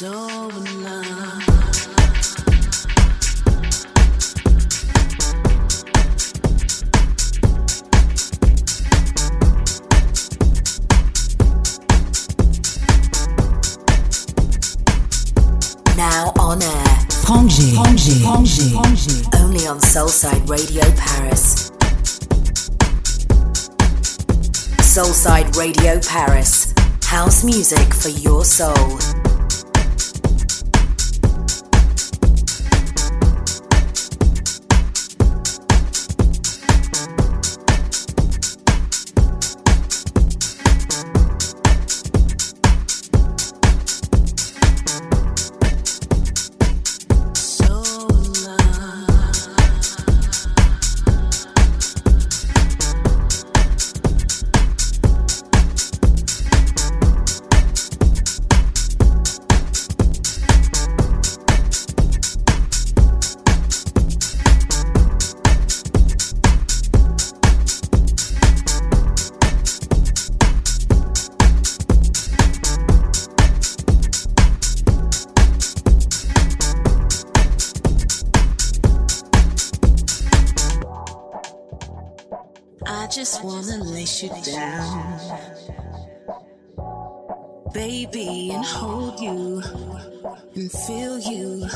Now on air. Only on Soulside Radio Paris. Soulside Radio Paris. House music for your soul. baby, and hold you and feel you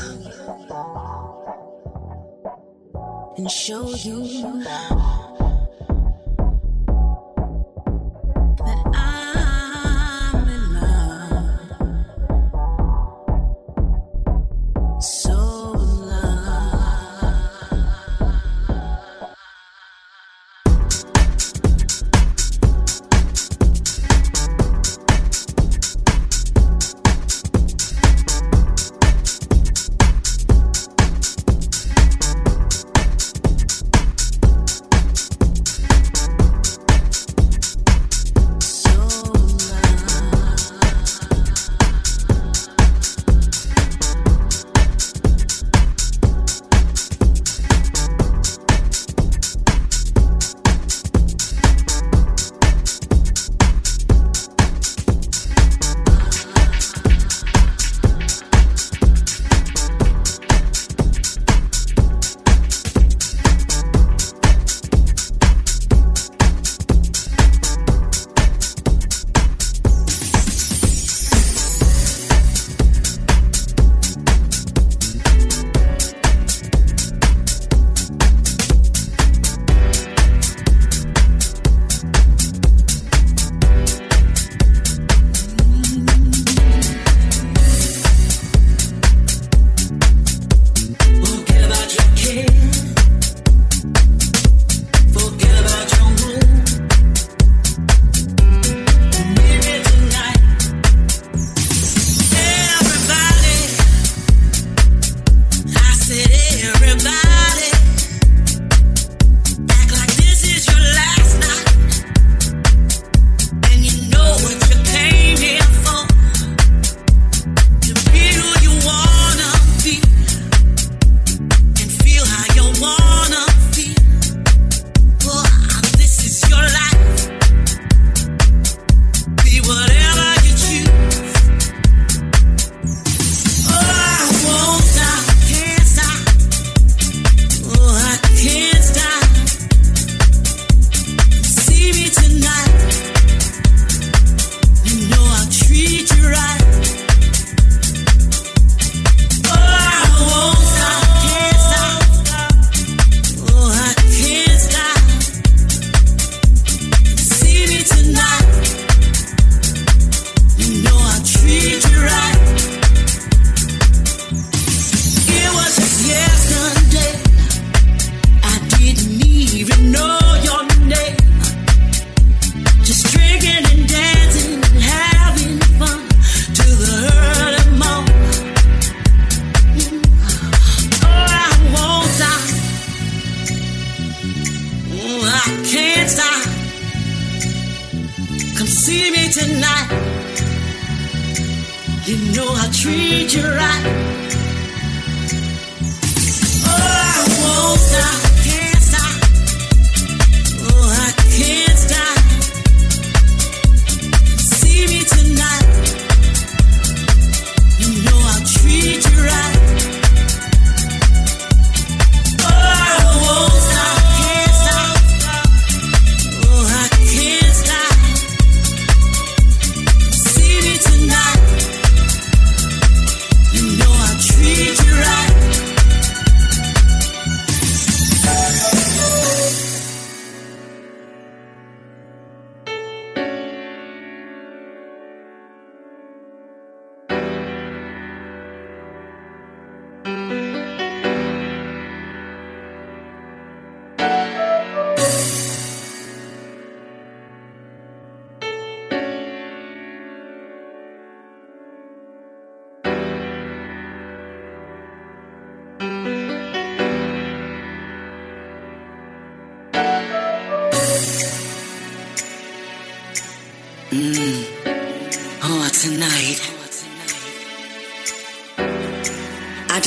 and show you. So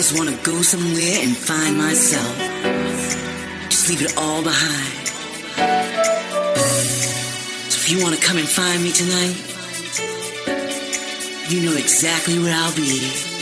just want to go somewhere and find myself. Just leave it all behind. So if you want to come and find me tonight, you know exactly where I'll be.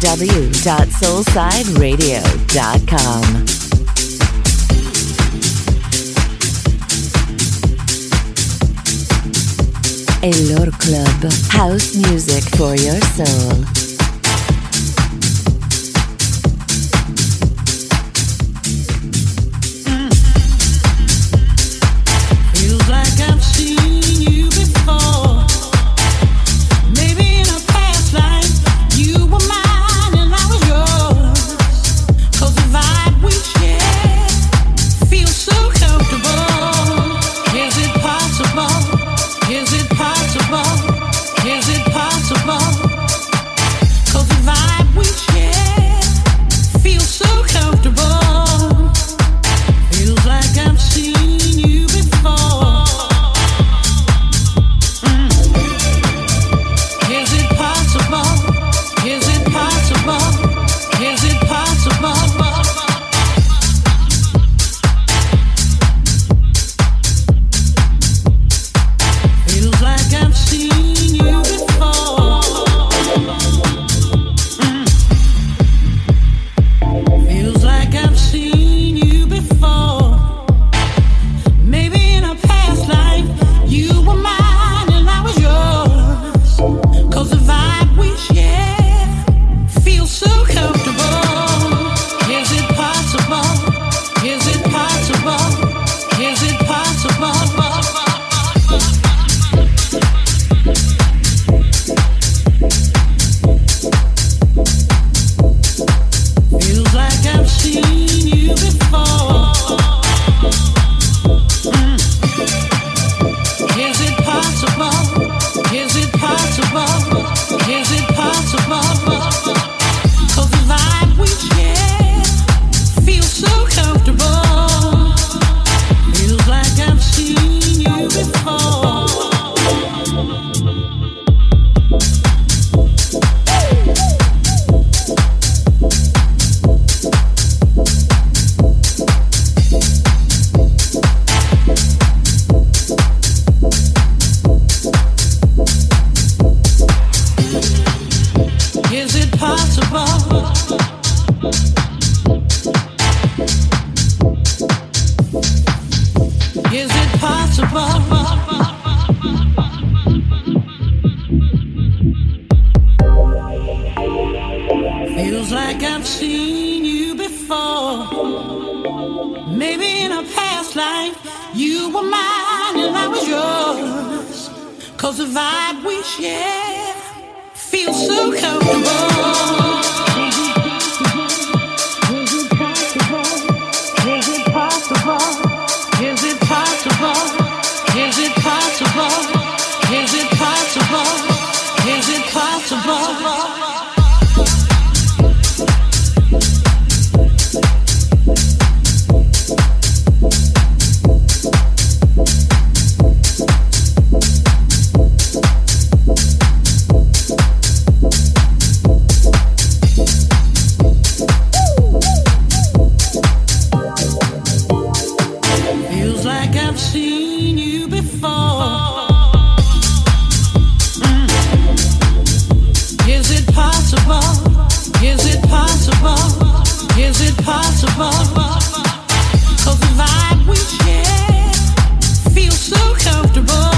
www.soulsideradio.com. Elor Club, house music for your soul. so comfortable.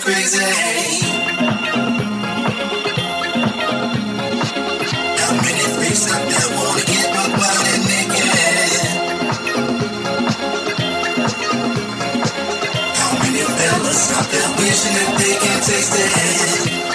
crazy. I'm ready to wanna get my body naked. How many fellas that they can taste it?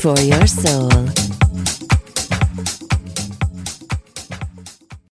For your soul.